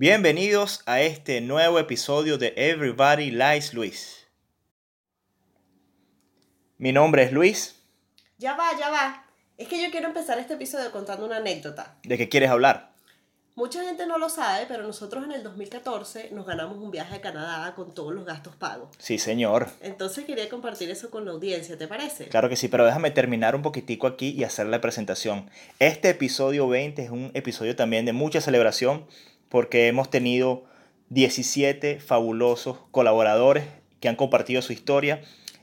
Bienvenidos a este nuevo episodio de Everybody Likes Luis. Mi nombre es Luis. Ya va, ya va. Es que yo quiero empezar este episodio contando una anécdota. ¿De qué quieres hablar? Mucha gente no lo sabe, pero nosotros en el 2014 nos ganamos un viaje a Canadá con todos los gastos pagos. Sí, señor. Entonces quería compartir eso con la audiencia, ¿te parece? Claro que sí, pero déjame terminar un poquitico aquí y hacer la presentación. Este episodio 20 es un episodio también de mucha celebración porque hemos tenido 17 fabulosos colaboradores que han compartido su historia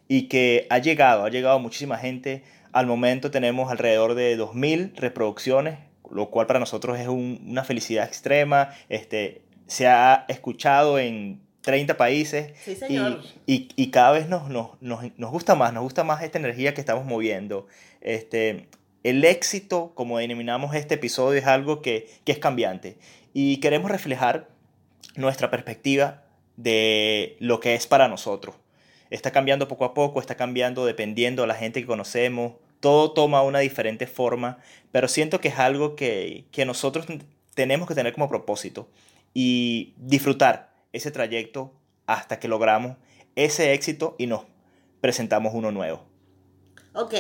y que ha llegado, ha llegado muchísima gente. Al momento tenemos alrededor de 2.000 reproducciones, lo cual para nosotros es una felicidad extrema. Este, se ha escuchado en 30 países Sí, señor. y, y, cada vez nos, nos, nos, nos gusta más, nos gusta más esta energía que estamos moviendo. Este, el éxito, como denominamos este episodio, es algo que, que es cambiante y queremos reflejar nuestra perspectiva de lo que es para nosotros. Está cambiando poco a poco, está cambiando dependiendo de la gente que conocemos, todo toma una diferente forma, pero siento que es algo que, que nosotros tenemos que tener como propósito y disfrutar ese trayecto hasta que logramos ese éxito y nos presentamos uno nuevo. Ok.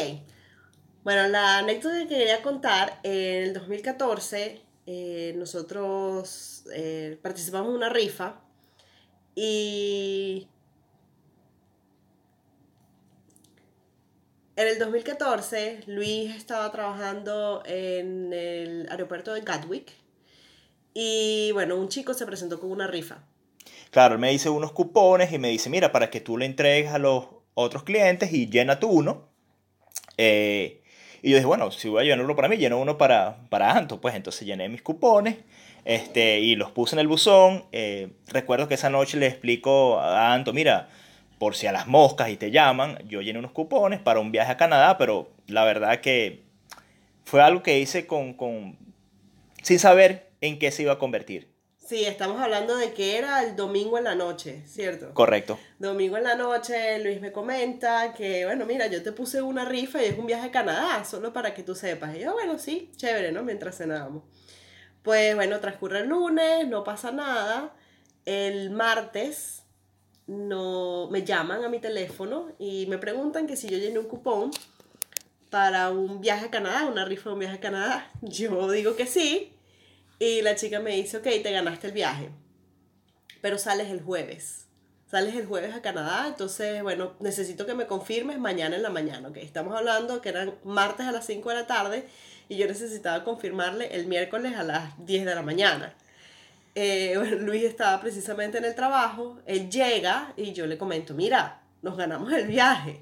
Bueno, la anécdota que quería contar, en el 2014 eh, nosotros eh, participamos en una rifa y en el 2014 Luis estaba trabajando en el aeropuerto de Gatwick y bueno, un chico se presentó con una rifa. Claro, él me dice unos cupones y me dice, mira, para que tú le entregues a los otros clientes y llena tú uno. Eh, y yo dije, bueno, si voy a llenarlo para mí, lleno uno para, para Anto. Pues entonces llené mis cupones este, y los puse en el buzón. Eh, recuerdo que esa noche le explico a Anto, mira, por si a las moscas y te llaman, yo llené unos cupones para un viaje a Canadá, pero la verdad que fue algo que hice con, con sin saber en qué se iba a convertir. Sí, estamos hablando de que era el domingo en la noche, ¿cierto? Correcto. Domingo en la noche, Luis me comenta que, bueno, mira, yo te puse una rifa y es un viaje a Canadá, solo para que tú sepas. Y yo, bueno, sí, chévere, ¿no? Mientras cenábamos. Pues bueno, transcurre el lunes, no pasa nada. El martes no, me llaman a mi teléfono y me preguntan que si yo llené un cupón para un viaje a Canadá, una rifa de un viaje a Canadá. Yo digo que sí. Y la chica me dice, ok, te ganaste el viaje, pero sales el jueves. Sales el jueves a Canadá, entonces, bueno, necesito que me confirmes mañana en la mañana, ok. Estamos hablando que eran martes a las 5 de la tarde y yo necesitaba confirmarle el miércoles a las 10 de la mañana. Eh, Luis estaba precisamente en el trabajo, él llega y yo le comento, mira, nos ganamos el viaje.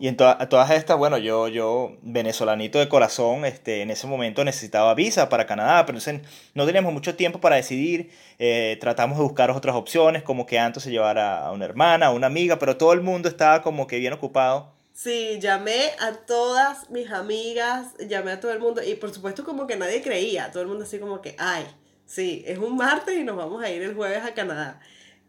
Y en to todas estas, bueno, yo, yo, venezolanito de corazón, este, en ese momento necesitaba visa para Canadá, pero entonces no teníamos mucho tiempo para decidir. Eh, tratamos de buscar otras opciones, como que antes se llevara a una hermana, a una amiga, pero todo el mundo estaba como que bien ocupado. Sí, llamé a todas mis amigas, llamé a todo el mundo, y por supuesto como que nadie creía, todo el mundo así como que, ay, sí, es un martes y nos vamos a ir el jueves a Canadá.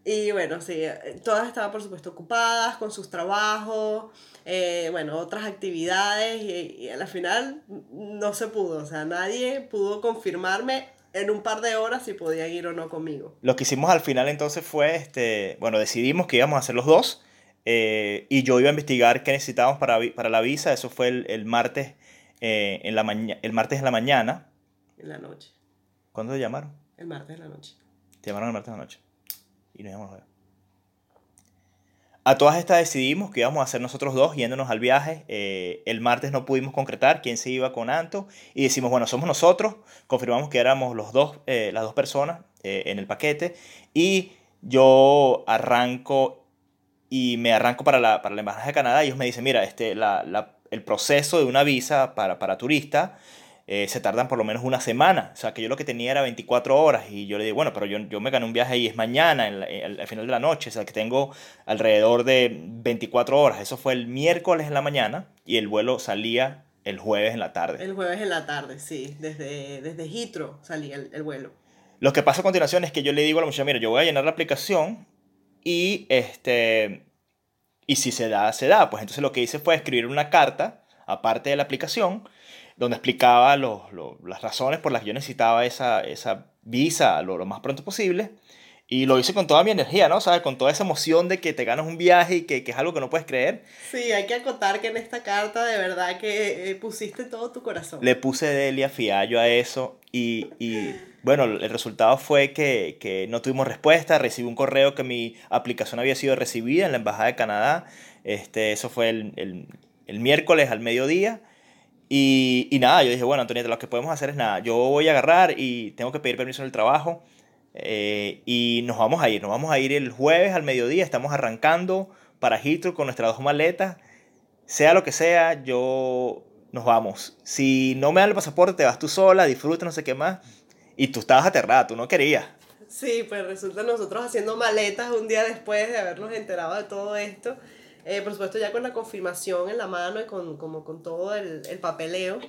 Y bueno, sí, todas estaban por supuesto ocupadas con sus trabajos, eh, bueno, otras actividades y, y, a la final no se pudo, o sea, nadie pudo confirmarme en un par de horas si podían ir o no conmigo. Lo que hicimos al final entonces fue, este, bueno, decidimos que íbamos a hacer los dos eh, y yo iba a investigar qué necesitábamos para, para la visa, eso fue el, el martes, eh, en la el martes en la mañana. En la noche. ¿Cuándo te llamaron? El martes en la noche. Te llamaron el martes en la noche. Y nos llamamos a todas estas decidimos que íbamos a hacer nosotros dos yéndonos al viaje. Eh, el martes no pudimos concretar quién se iba con Anto y decimos, bueno, somos nosotros. Confirmamos que éramos los dos, eh, las dos personas eh, en el paquete y yo arranco y me arranco para la, para la Embajada de Canadá y ellos me dicen, mira, este, la, la, el proceso de una visa para, para turista eh, se tardan por lo menos una semana. O sea, que yo lo que tenía era 24 horas y yo le digo, bueno, pero yo, yo me gané un viaje y es mañana, en la, en, al final de la noche, o sea, que tengo alrededor de 24 horas. Eso fue el miércoles en la mañana y el vuelo salía el jueves en la tarde. El jueves en la tarde, sí, desde, desde Heathrow salía el, el vuelo. Lo que pasa a continuación es que yo le digo a la muchacha, mira, yo voy a llenar la aplicación y este... Y si se da, se da. Pues entonces lo que hice fue escribir una carta, aparte de la aplicación, donde explicaba los, los, las razones por las que yo necesitaba esa, esa visa lo, lo, más pronto posible. Y lo hice con toda mi energía, ¿no? ¿Sabes? Con toda esa emoción de que te ganas un viaje y que, que es algo que no puedes creer. Sí, hay que acotar que en esta carta de verdad que eh, pusiste todo tu corazón. Le puse Delia Fiallo a eso y, y bueno, el resultado fue que, que, no tuvimos respuesta. Recibí un correo que mi aplicación había sido recibida en la Embajada de Canadá. Este, eso fue el, el, el miércoles al mediodía. Y, y, nada, yo dije, bueno, Antonieta, lo que podemos hacer es nada. Yo voy a agarrar y tengo que pedir permiso en el trabajo. Eh, y nos vamos a ir. Nos vamos a ir el jueves al mediodía. Estamos arrancando para Heathrow con nuestras dos maletas. Sea lo que sea, yo nos vamos. Si no me dan el pasaporte, te vas tú sola, disfruta, no sé qué más. Y tú estabas aterrada, tú no querías. Sí, pues resulta nosotros haciendo maletas un día después de habernos enterado de todo esto. Eh, por supuesto ya con la confirmación en la mano y con, como con todo el, el papeleo.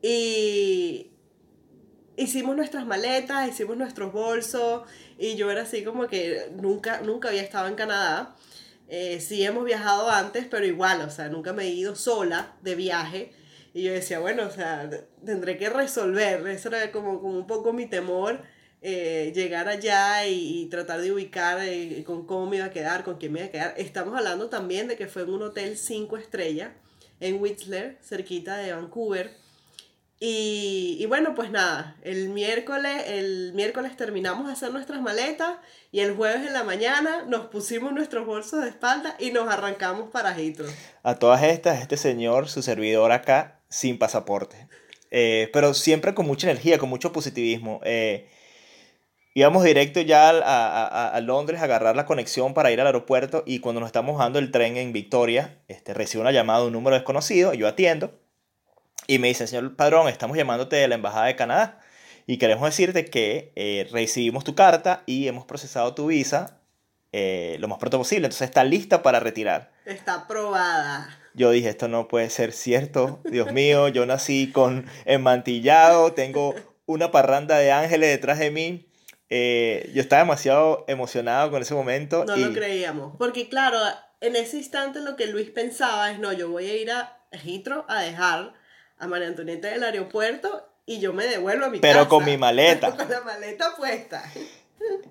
Y hicimos nuestras maletas, hicimos nuestros bolsos y yo era así como que nunca, nunca había estado en Canadá. Eh, sí hemos viajado antes, pero igual, o sea, nunca me he ido sola de viaje. Y yo decía, bueno, o sea, tendré que resolver. Eso era como, como un poco mi temor eh, llegar allá y, tratar de ubicar eh, con cómo me iba a quedar, con quién me iba a quedar. Estamos hablando también de que fue en un hotel 5 estrellas en Whistler, cerquita de Vancouver. Y, y, bueno, pues nada, el miércoles, el miércoles terminamos de hacer nuestras maletas y el jueves en la mañana nos pusimos nuestros bolsos de espalda y nos arrancamos para Heathrow. A todas estas, este señor, su servidor acá, sin pasaporte. Eh, pero siempre con mucha energía, con mucho positivismo. Eh, íbamos directo ya a, a, a, Londres a agarrar la conexión para ir al aeropuerto y cuando nos estamos dando el tren en Victoria, este, recibo una llamada de un número desconocido, yo atiendo y me dice, señor padrón, estamos llamándote de la Embajada de Canadá y queremos decirte que eh, recibimos tu carta y hemos procesado tu visa eh, lo más pronto posible, entonces está lista para retirar. Está aprobada. Yo dije, esto no puede ser cierto, Dios mío, yo nací con enmantillado, tengo una parranda de ángeles detrás de mí. Eh, yo estaba demasiado emocionado con ese momento. No y... lo creíamos, porque claro, en ese instante lo que Luis pensaba es, no, yo voy a ir a Heathrow a dejar a María Antonieta del aeropuerto y yo me devuelvo a mi Pero casa. con mi maleta. con la maleta puesta.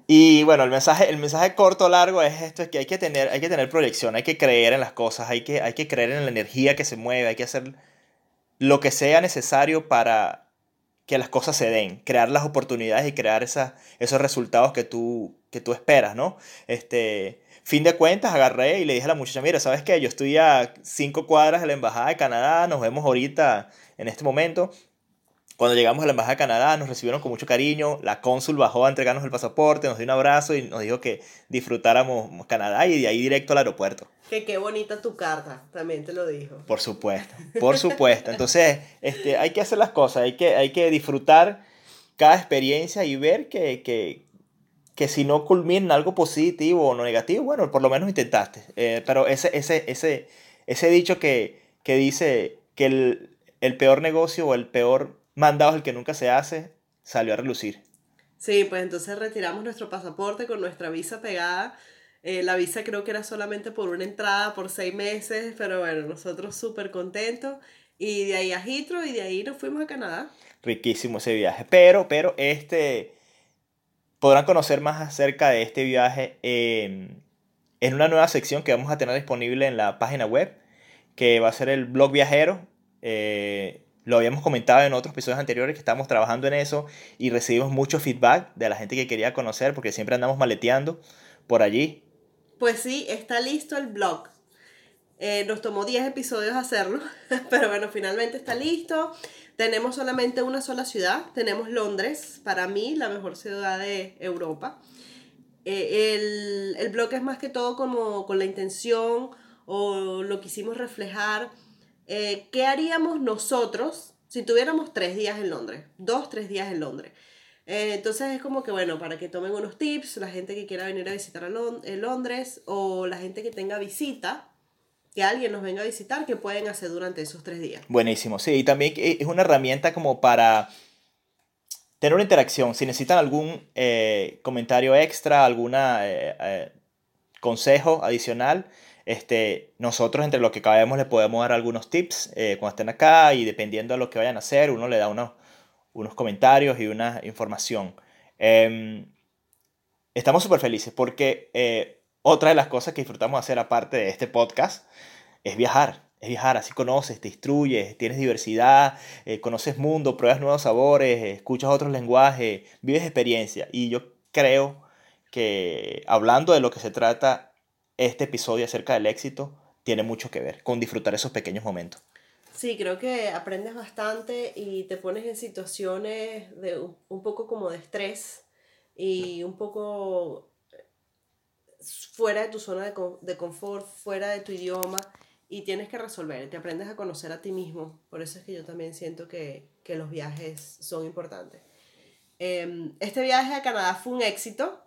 Y bueno, el mensaje, el mensaje corto o largo es esto, es que hay que, tener, hay que tener proyección, hay que creer en las cosas, hay que, hay que creer en la energía que se mueve, hay que hacer lo que sea necesario para que las cosas se den, crear las oportunidades y crear esa, esos resultados que tú, que tú esperas, ¿no? Este, fin de cuentas, agarré y le dije a la muchacha, mira, ¿sabes qué? Yo estoy a cinco cuadras de la Embajada de Canadá, nos vemos ahorita en este momento. Cuando llegamos a la Embajada de Canadá nos recibieron con mucho cariño, la cónsul bajó a entregarnos el pasaporte, nos dio un abrazo y nos dijo que disfrutáramos Canadá y de ahí directo al aeropuerto. Que qué bonita tu carta, también te lo dijo. Por supuesto, por supuesto. Entonces, este, hay que hacer las cosas, hay que, hay que disfrutar cada experiencia y ver que, que, que si no culmina en algo positivo o no negativo, bueno, por lo menos intentaste. Eh, pero ese, ese, ese, ese dicho que, que dice que el, el peor negocio o el peor mandado es el que nunca se hace, salió a relucir. Sí, pues entonces retiramos nuestro pasaporte con nuestra visa pegada. Eh, la visa creo que era solamente por una entrada, por seis meses, pero bueno, nosotros súper contentos. Y de ahí a Heathrow y de ahí nos fuimos a Canadá. Riquísimo ese viaje. Pero, pero este podrán conocer más acerca de este viaje en, en una nueva sección que vamos a tener disponible en la página web, que va a ser el blog viajero. Eh, lo habíamos comentado en otros episodios anteriores que estamos trabajando en eso y recibimos mucho feedback de la gente que quería conocer porque siempre andamos maleteando por allí. Pues sí, está listo el blog. Eh, nos tomó 10 episodios hacerlo, pero bueno, finalmente está listo. Tenemos solamente una sola ciudad, tenemos Londres, para mí la mejor ciudad de Europa. Eh, el, el blog es más que todo como con la intención o lo quisimos reflejar. Eh, ¿Qué haríamos nosotros si tuviéramos tres días en Londres? Dos, tres días en Londres. Eh, entonces es como que, bueno, para que tomen unos tips, la gente que quiera venir a visitar a Lond Londres o la gente que tenga visita, que alguien nos venga a visitar, que pueden hacer durante esos tres días. Buenísimo, sí, y también es una herramienta como para tener una interacción. Si necesitan algún eh, comentario extra, algún eh, eh, consejo adicional, Este, nosotros entre lo que cabemos le podemos dar algunos tips eh, cuando estén acá y dependiendo de lo que vayan a hacer, uno le da unos, unos comentarios y una información. Em, estamos súper felices porque eh, otra de las cosas que disfrutamos hacer aparte de este podcast es viajar. Es viajar, así conoces, te instruyes, tienes diversidad, eh, conoces mundo, pruebas nuevos sabores, escuchas otros lenguajes, vives experiencia. Y yo creo que hablando de lo que se trata este episodio acerca del éxito, tiene mucho que ver con disfrutar esos pequeños momentos. Sí, creo que aprendes bastante y te pones en situaciones de un poco como de estrés y un poco fuera de tu zona de, de confort, fuera de tu idioma y tienes que resolver, te aprendes a conocer a ti mismo. Por eso es que yo también siento que, que los viajes son importantes. Em, este viaje a Canadá fue un éxito,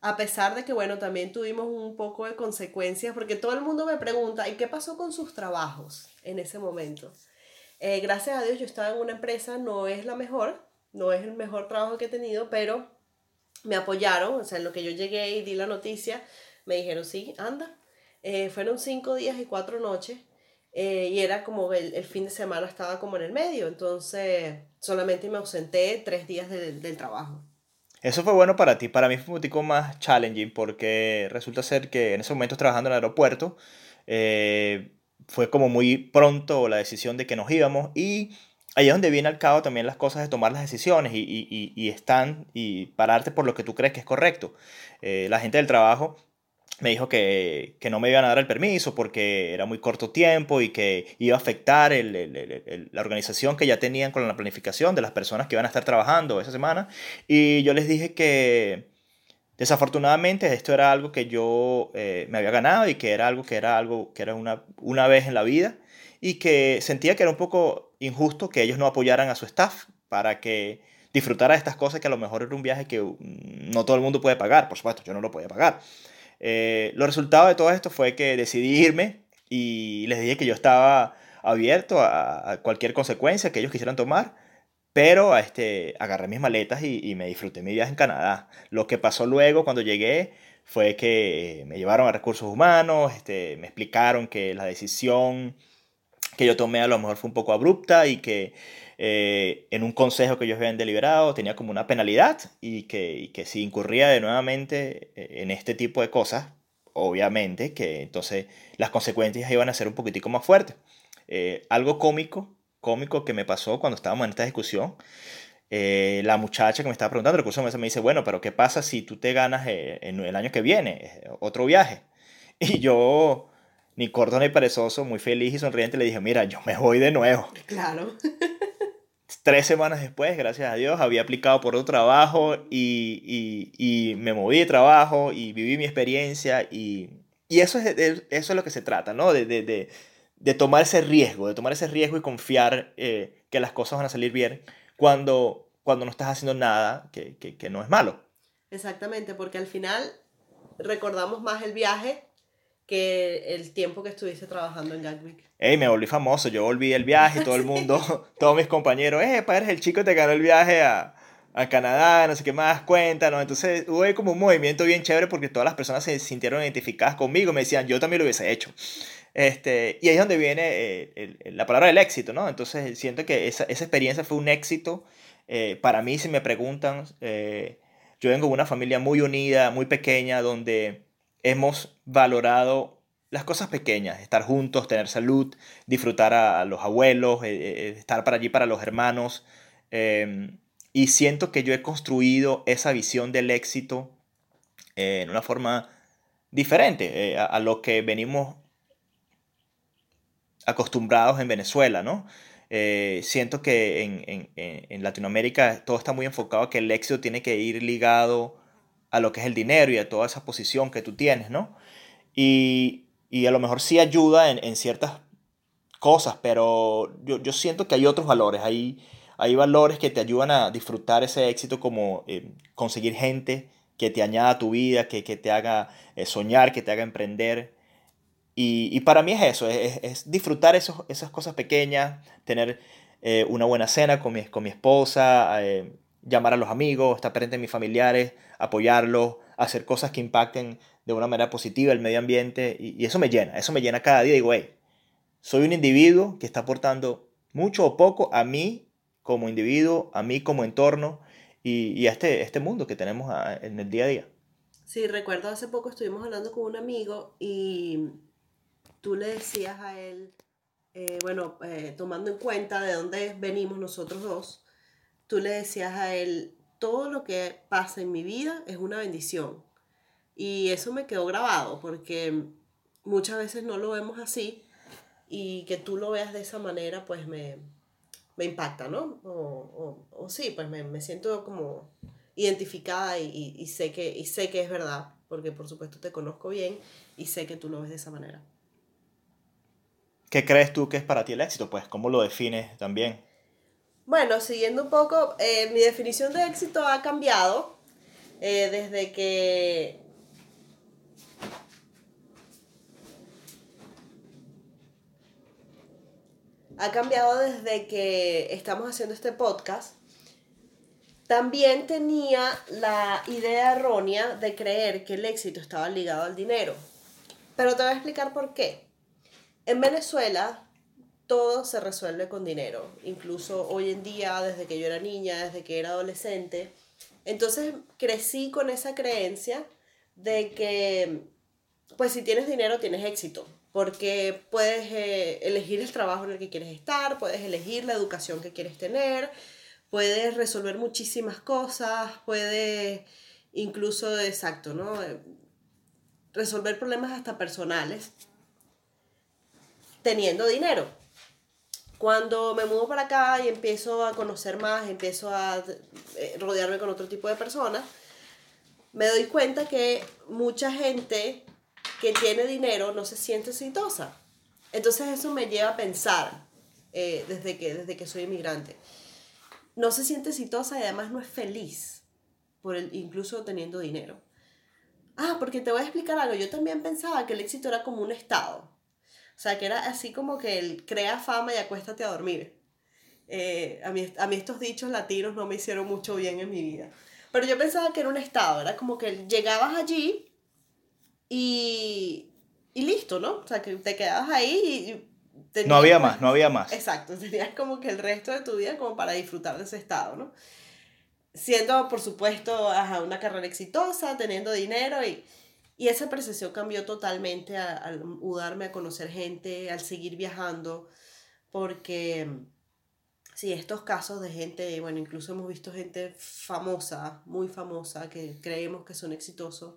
a pesar de que, bueno, también tuvimos un poco de consecuencias, porque todo el mundo me pregunta, ¿y qué pasó con sus trabajos en ese momento? Eh, gracias a Dios yo estaba en una empresa, no es la mejor, no es el mejor trabajo que he tenido, pero me apoyaron, o sea, en lo que yo llegué y di la noticia, me dijeron, sí, anda, eh, fueron cinco días y cuatro noches. Eh, y era como el, el, fin de semana estaba como en el medio, entonces solamente me ausenté tres días del trabajo. Eso fue bueno para ti, para mí fue un poco más challenging porque resulta ser que en ese momento trabajando en el aeropuerto eh, fue como muy pronto la decisión de que nos íbamos y ahí es donde viene al cabo también las cosas de tomar las decisiones y, y, y están y pararte por lo que tú crees que es correcto. la gente del trabajo me dijo que, que, no me iban a dar el permiso porque era muy corto tiempo y que iba a afectar el, el, la organización que ya tenían con la planificación de las personas que iban a estar trabajando esa semana. Y yo les dije que desafortunadamente esto era algo que yo eh, me había ganado y que era algo que era algo que era una, una vez en la vida y que sentía que era un poco injusto que ellos no apoyaran a su staff para que disfrutara de estas cosas que a lo mejor era un viaje que no todo el mundo puede pagar, por supuesto, yo no lo podía pagar. Eh, los resultados de todo esto fue que decidí irme y les dije que yo estaba abierto a, cualquier consecuencia que ellos quisieran tomar, pero este, agarré mis maletas y, me disfruté mi viaje en Canadá. Lo que pasó luego cuando llegué fue que me llevaron a recursos humanos, este, me explicaron que la decisión que yo tomé a lo mejor fue un poco abrupta y que eh, en un consejo que ellos habían deliberado tenía como una penalidad y que, que si incurría de nuevamente eh, en este tipo de cosas, obviamente que entonces las consecuencias iban a ser un poquitico más fuertes. Eh, algo cómico, cómico que me pasó cuando estábamos en esta discusión, la muchacha que me estaba preguntando, el recurso me dice, bueno, pero ¿qué pasa si tú te ganas en el año que viene otro viaje? Y yo, ni corto ni perezoso, muy feliz y sonriente, le dije, mira, yo me voy de nuevo. Claro. tres semanas después, gracias a Dios, había aplicado por otro trabajo y, y, y me moví de trabajo y viví mi experiencia y, y eso, es, eso es lo que se trata, ¿no? De, de, de, de, tomar ese riesgo, de tomar ese riesgo y confiar eh, que las cosas van a salir bien cuando, cuando no estás haciendo nada que, que, que no es malo. Exactamente, porque al final recordamos más el viaje que el tiempo que estuviste trabajando en Gatwick. Ey, me volví famoso, yo volví el viaje, todo el mundo, todos mis compañeros, eh, eres el chico te ganó el viaje a, a Canadá, no sé qué más, cuéntanos. Entonces hubo como un movimiento bien chévere porque todas las personas se sintieron identificadas conmigo, me decían, yo también lo hubiese hecho. Este, y ahí es donde viene eh, la palabra del éxito, ¿no? Entonces siento que esa, esa experiencia fue un éxito. Eh, para mí, si me preguntan, eh, yo vengo de una familia muy unida, muy pequeña, donde hemos valorado las cosas pequeñas, estar juntos, tener salud, disfrutar a, los abuelos, eh, eh, estar para allí para los hermanos. Em, y siento que yo he construido esa visión del éxito eh, en una forma diferente a, lo que venimos acostumbrados en Venezuela, ¿no? siento que en, en, en, Latinoamérica todo está muy enfocado a que el éxito tiene que ir ligado a lo que es el dinero y a toda esa posición que tú tienes, ¿no? Y, y a lo mejor sí ayuda en, en ciertas cosas, pero yo, yo, siento que hay otros valores, hay, hay valores que te ayudan a disfrutar ese éxito como eh, conseguir gente que te añada a tu vida, que, que te haga eh, soñar, que te haga emprender. Y, y para mí es eso, es, es disfrutar esos, esas cosas pequeñas, tener eh, una buena cena con mi, con mi esposa, llamar a los amigos, estar presente en mis familiares, apoyarlos, hacer cosas que impacten de una manera positiva el medio ambiente y, eso me llena, eso me llena cada día. Digo, hey, soy un individuo que está aportando mucho o poco a mí como individuo, a mí como entorno y, a este, este mundo que tenemos en el día a día. Sí, recuerdo hace poco estuvimos hablando con un amigo y tú le decías a él, eh, bueno, eh, tomando en cuenta de dónde venimos nosotros dos, tú le decías a él, todo lo que pasa en mi vida es una bendición. Y eso me quedó grabado porque muchas veces no lo vemos así y que tú lo veas de esa manera pues me, impacta, ¿no? O, o, sí, pues me, siento como identificada y, sé que, y sé que es verdad, porque por supuesto te conozco bien y sé que tú lo ves de esa manera. ¿Qué crees tú que es para ti el éxito? Pues, ¿cómo lo defines también? Bueno, siguiendo un poco, eh, mi definición de éxito ha cambiado eh, desde que ha cambiado desde que estamos haciendo este podcast. También tenía la idea errónea de creer que el éxito estaba ligado al dinero. Pero te voy a explicar por qué. En Venezuela todo se resuelve con dinero, incluso hoy en día, desde que yo era niña, desde que era adolescente. Entonces crecí con esa creencia de que, pues si tienes dinero, tienes éxito, porque puedes eh, elegir el trabajo en el que quieres estar, puedes elegir la educación que quieres tener, puedes resolver muchísimas cosas, puedes incluso, exacto, ¿no? Eh, resolver problemas hasta personales teniendo dinero. Cuando me mudo para acá y empiezo a conocer más, empiezo a eh, rodearme con otro tipo de personas, me doy cuenta que mucha gente que tiene dinero no se siente exitosa. Entonces eso me lleva a pensar eh, desde, que, desde que soy inmigrante. No se siente exitosa y además no es feliz, por el, incluso teniendo dinero. Ah, porque te voy a explicar algo. Yo también pensaba que el éxito era como un estado. O sea, que era así como que el crea fama y acuéstate a dormir. Eh, a, mí, a mí estos dichos latinos no me hicieron mucho bien en mi vida. Pero yo pensaba que era un estado, era como que llegabas allí y, y listo, ¿no? O sea, que te quedabas ahí y... no había más, no había más. Exacto, tenías como que el resto de tu vida como para disfrutar de ese estado, ¿no? Siendo, por supuesto, una carrera exitosa, teniendo dinero y y esa percepción cambió totalmente al, mudarme a conocer gente, al seguir viajando, porque sí, estos casos de gente, bueno, incluso hemos visto gente famosa, muy famosa, que creemos que son exitosos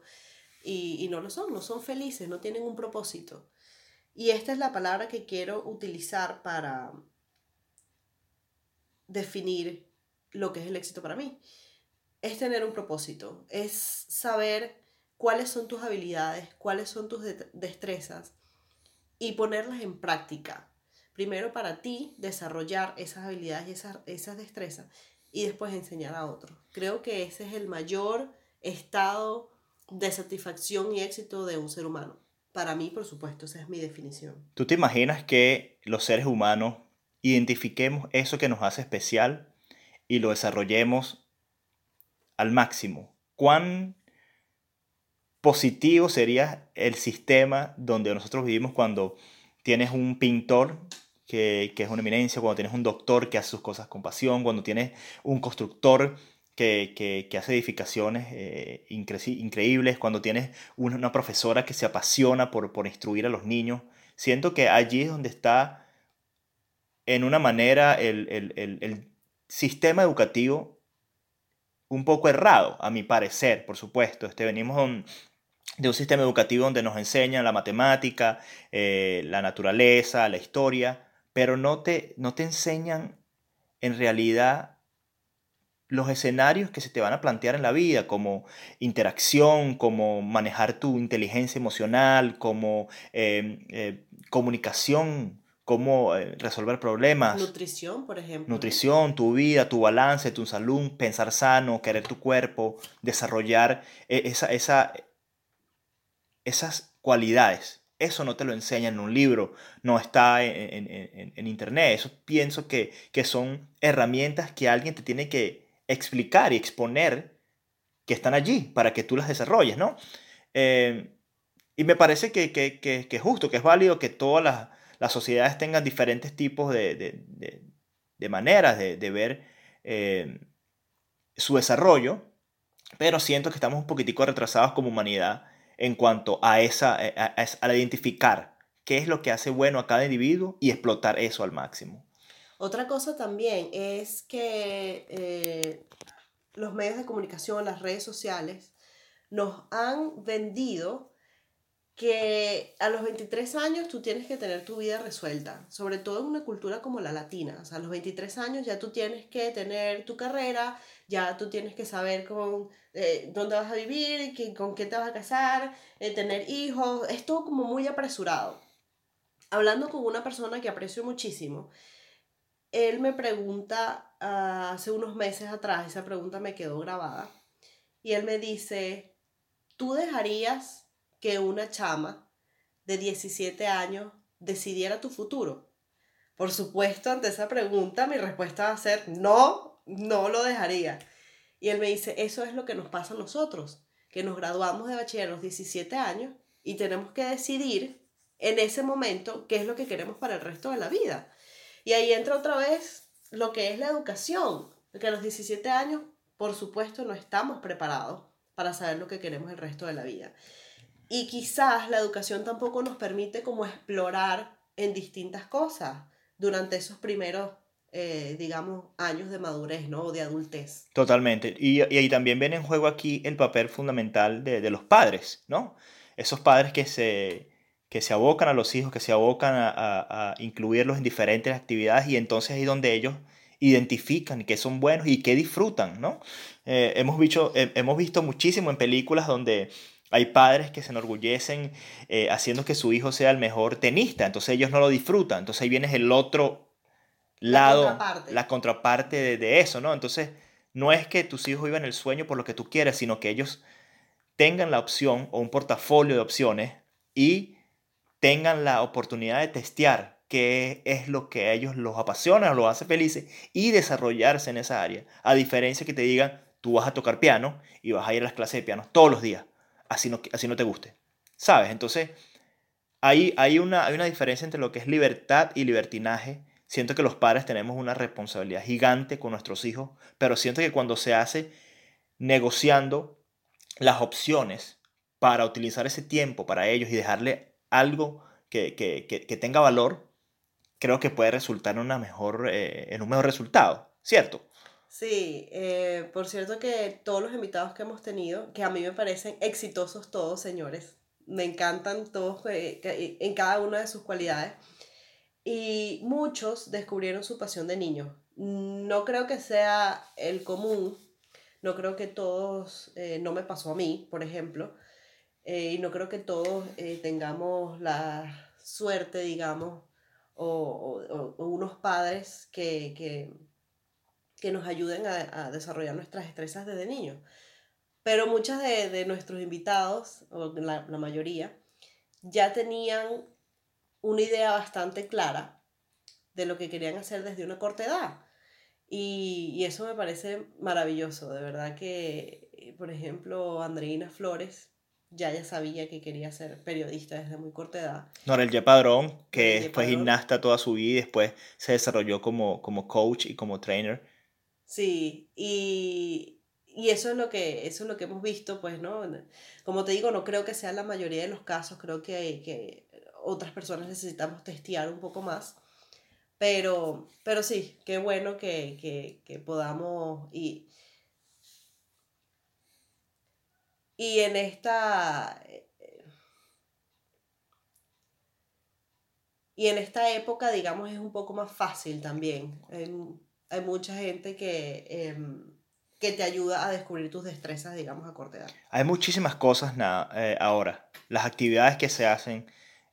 y, y no lo son, no son felices, no tienen un propósito. Y esta es la palabra que quiero utilizar para definir lo que es el éxito para mí. Es tener un propósito, es saber cuáles son tus habilidades, cuáles son tus destrezas y ponerlas en práctica. Primero para ti desarrollar esas habilidades y esas, esas destrezas y después enseñar a otros. Creo que ese es el mayor estado de satisfacción y éxito de un ser humano. Para mí, por supuesto, esa es mi definición. ¿Tú te imaginas que los seres humanos identifiquemos eso que nos hace especial y lo desarrollemos al máximo? ¿Cuán positivo sería el sistema donde nosotros vivimos cuando tienes un pintor que, es una eminencia, cuando tienes un doctor que hace sus cosas con pasión, cuando tienes un constructor que, hace edificaciones eh, increíbles, cuando tienes una, profesora que se apasiona por, por instruir a los niños. Siento que allí es donde está, en una manera, el, el sistema educativo un poco errado, a mi parecer, por supuesto. Este, venimos de un sistema educativo donde nos enseñan la matemática, eh, la naturaleza, la historia, pero no te, no te enseñan en realidad los escenarios que se te van a plantear en la vida, como interacción, como manejar tu inteligencia emocional, como em, eh, comunicación, cómo eh, resolver problemas. Nutrición, por ejemplo. Nutrición, tu vida, tu balance, tu salud, pensar sano, querer tu cuerpo, desarrollar esa, esa esas cualidades. Eso no te lo enseñan en un libro, no está en, internet. Eso pienso que, son herramientas que alguien te tiene que explicar y exponer que están allí para que tú las desarrolles, ¿no? Eh, Y me parece que, que, que, que, es justo, que es válido que todas las, las sociedades tengan diferentes tipos de, de, de, de maneras de, ver eh, su desarrollo, pero siento que estamos un poquitico retrasados como humanidad en cuanto a, esa, a, a, identificar qué es lo que hace bueno a cada individuo y explotar eso al máximo. Otra cosa también es que eh, los medios de comunicación, las redes sociales, nos han vendido que a los 23 años tú tienes que tener tu vida resuelta, sobre todo en una cultura como la latina. O sea, a los 23 años ya tú tienes que tener tu carrera, ya tú tienes que saber con, eh, dónde vas a vivir, con quién te vas a casar, eh, tener hijos. Es todo como muy apresurado. Hablando con una persona que aprecio muchísimo, él me pregunta ah, hace unos meses atrás, esa pregunta me quedó grabada, y él me dice, ¿tú dejarías que una chama de 17 años decidiera tu futuro? Por supuesto, ante esa pregunta mi respuesta va a ser no, no lo dejaría. Y él me dice, eso es lo que nos pasa a nosotros, que nos graduamos de bachiller a los 17 años y tenemos que decidir en ese momento qué es lo que queremos para el resto de la vida. Y ahí entra otra vez lo que es la educación, porque a los 17 años, por supuesto, no estamos preparados para saber lo que queremos el resto de la vida. Y quizás la educación tampoco nos permite como explorar en distintas cosas durante esos primeros, eh, digamos, años de madurez, ¿no? O de adultez. Totalmente. Y, y también viene en juego aquí el papel fundamental de, de los padres, ¿no? Esos padres que se, que se abocan a los hijos, que se abocan a, a, incluirlos en diferentes actividades y entonces ahí donde ellos identifican qué son buenos y qué disfrutan, ¿no? Eh, hemos, visto, eh, hemos visto muchísimo en películas donde hay padres que se enorgullecen eh, haciendo que su hijo sea el mejor tenista, entonces ellos no lo disfrutan, entonces ahí viene el otro lado, la contraparte, de, eso, ¿no? Entonces no es que tus hijos vivan el sueño por lo que tú quieres, sino que ellos tengan la opción o un portafolio de opciones y tengan la oportunidad de testear qué es lo que a ellos los apasiona, o los hace felices y desarrollarse en esa área. A diferencia que te digan, tú vas a tocar piano y vas a ir a las clases de piano todos los días así no, así no te guste. ¿Sabes? Entonces, hay, hay, una, hay una diferencia entre lo que es libertad y libertinaje. Siento que los padres tenemos una responsabilidad gigante con nuestros hijos, pero siento que cuando se hace negociando las opciones para utilizar ese tiempo para ellos y dejarle algo que, que, que, tenga valor, creo que puede resultar en, una mejor, eh, en un mejor resultado, ¿cierto? Sí, eh, por cierto que todos los invitados que hemos tenido, que a mí me parecen exitosos todos, señores, me encantan todos eh, eh, en cada una de sus cualidades, y muchos descubrieron su pasión de niño. No creo que sea el común, no creo que todos, no me pasó a mí, por ejemplo, y no creo que todos tengamos la suerte, digamos, o, o unos padres que, que que nos ayuden a, desarrollar nuestras destrezas desde niños. Pero muchos de, nuestros invitados, o la, la mayoría, ya tenían una idea bastante clara de lo que querían hacer desde una corta edad. Y, y, eso me parece maravilloso, de verdad que, por ejemplo, Andreina Flores ya ya sabía que quería ser periodista desde muy corta edad. Norel Padrón, que fue gimnasta toda su vida y después se desarrolló como, como coach y como trainer. Sí, y, eso es lo que eso es lo que hemos visto, pues, ¿no? Como te digo, no creo que sea la mayoría de los casos, creo que, que otras personas necesitamos testear un poco más. Pero, pero sí, qué bueno que, que, podamos y, y en esta y en esta época, digamos, es un poco más fácil también hay mucha gente que, em, que te ayuda a descubrir tus destrezas, digamos, a corta edad. Hay muchísimas cosas eh, ahora. Las actividades que se hacen,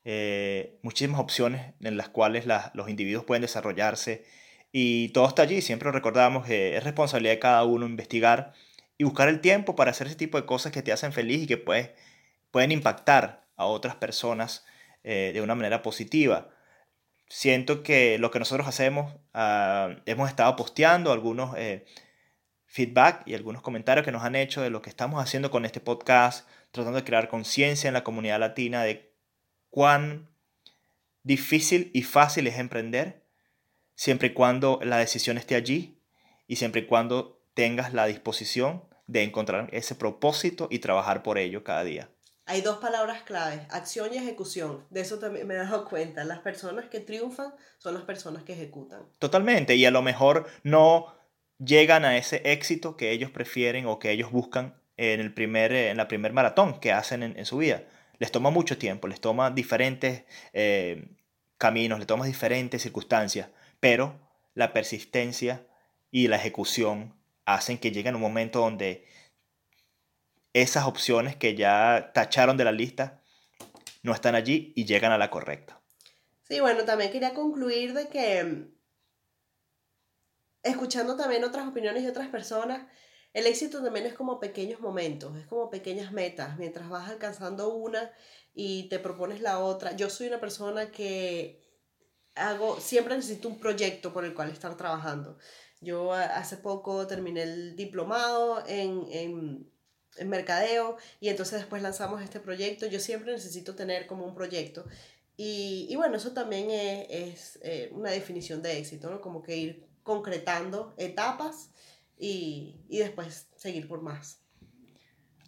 eh, muchísimas opciones en las cuales los individuos pueden desarrollarse y todo está allí. Siempre recordamos que es responsabilidad de cada uno investigar y buscar el tiempo para hacer ese tipo de cosas que te hacen feliz y que puedes, pueden impactar a otras personas eh, de una manera positiva siento que lo que nosotros hacemos, ah, hemos estado posteando algunos eh, feedback y algunos comentarios que nos han hecho de lo que estamos haciendo con este podcast, tratando de crear conciencia en la comunidad latina de cuán difícil y fácil es emprender, siempre y cuando la decisión esté allí y siempre y cuando tengas la disposición de encontrar ese propósito y trabajar por ello cada día. Hay dos palabras claves, acción y ejecución. De eso también me he dado cuenta. Las personas que triunfan son las personas que ejecutan. Totalmente. Y a lo mejor no llegan a ese éxito que ellos prefieren o que ellos buscan en, el primer, en la primer maratón que hacen en, su vida. Les toma mucho tiempo, les toma diferentes eh, caminos, les toma diferentes circunstancias, pero la persistencia y la ejecución hacen que lleguen a un momento donde esas opciones que ya tacharon de la lista no están allí y llegan a la correcta. Sí, bueno, también quería concluir de que escuchando también otras opiniones de otras personas, el éxito también es como pequeños momentos, es como pequeñas metas, mientras vas alcanzando una y te propones la otra. Yo soy una persona que hago, siempre necesito un proyecto por el cual estar trabajando. Yo hace poco terminé el diplomado en, en, en mercadeo y entonces después lanzamos este proyecto. Yo siempre necesito tener como un proyecto. Y, y bueno, eso también es, es eh, una definición de éxito. Como que ir concretando etapas y, y después seguir por más.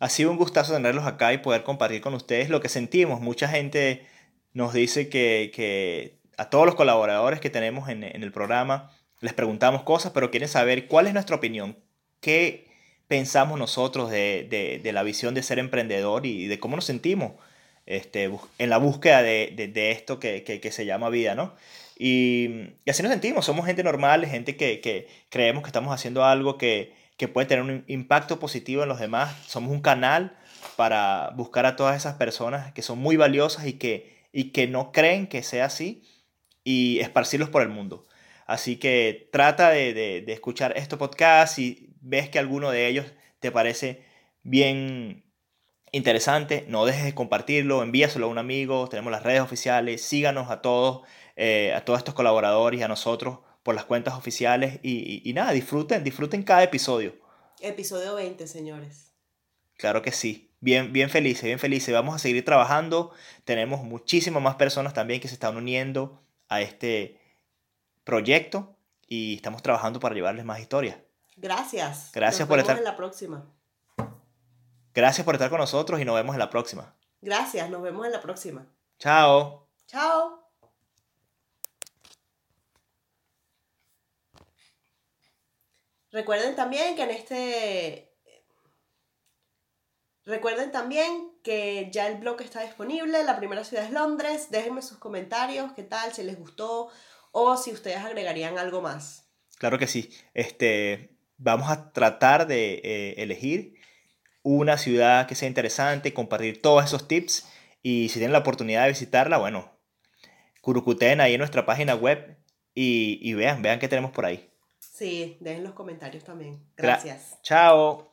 Ha sido un gustazo tenerlos acá y poder compartir con ustedes lo que sentimos. Mucha gente nos dice que, que a todos los colaboradores que tenemos en, en, el programa les preguntamos cosas, pero quieren saber cuál es nuestra opinión, qué pensamos nosotros de, de, de la visión de ser emprendedor y de cómo nos sentimos este, en la búsqueda de, de esto que, que, se llama vida, ¿no? Y, así nos sentimos, somos gente normal, gente que, que creemos que estamos haciendo algo que, que, puede tener un impacto positivo en los demás. Somos un canal para buscar a todas esas personas que son muy valiosas y que, y que no creen que sea así y esparcirlos por el mundo. Así que trata de, de, de escuchar estos podcasts y ves que alguno de ellos te parece bien interesante, no dejes de compartirlo, envíaselo a un amigo, tenemos las redes oficiales, síganos a todos eh, a todos estos colaboradores y a nosotros por las cuentas oficiales y, y, nada, disfruten, disfruten cada episodio. Episodio 20, señores. Claro que sí. Bien, bien felices, bien felices. Vamos a seguir trabajando. Tenemos muchísimas más personas también que se están uniendo a este proyecto y estamos trabajando para llevarles más historias. Gracias. Gracias nos por vemos estar. en la próxima. Gracias por estar con nosotros y nos vemos en la próxima. Gracias, nos vemos en la próxima. Chao. Chao. Recuerden también que en este... Recuerden también que ya el blog está disponible, la primera ciudad es Londres, déjenme sus comentarios, qué tal, si les gustó o si ustedes agregarían algo más. Claro que sí, este, vamos a tratar de eh, elegir una ciudad que sea interesante, compartir todos esos tips y si tienen la oportunidad de visitarla, bueno, curucuten ahí en nuestra página web y, y vean, vean qué tenemos por ahí. Sí, dejen los comentarios también. Gracias. Gra Chao.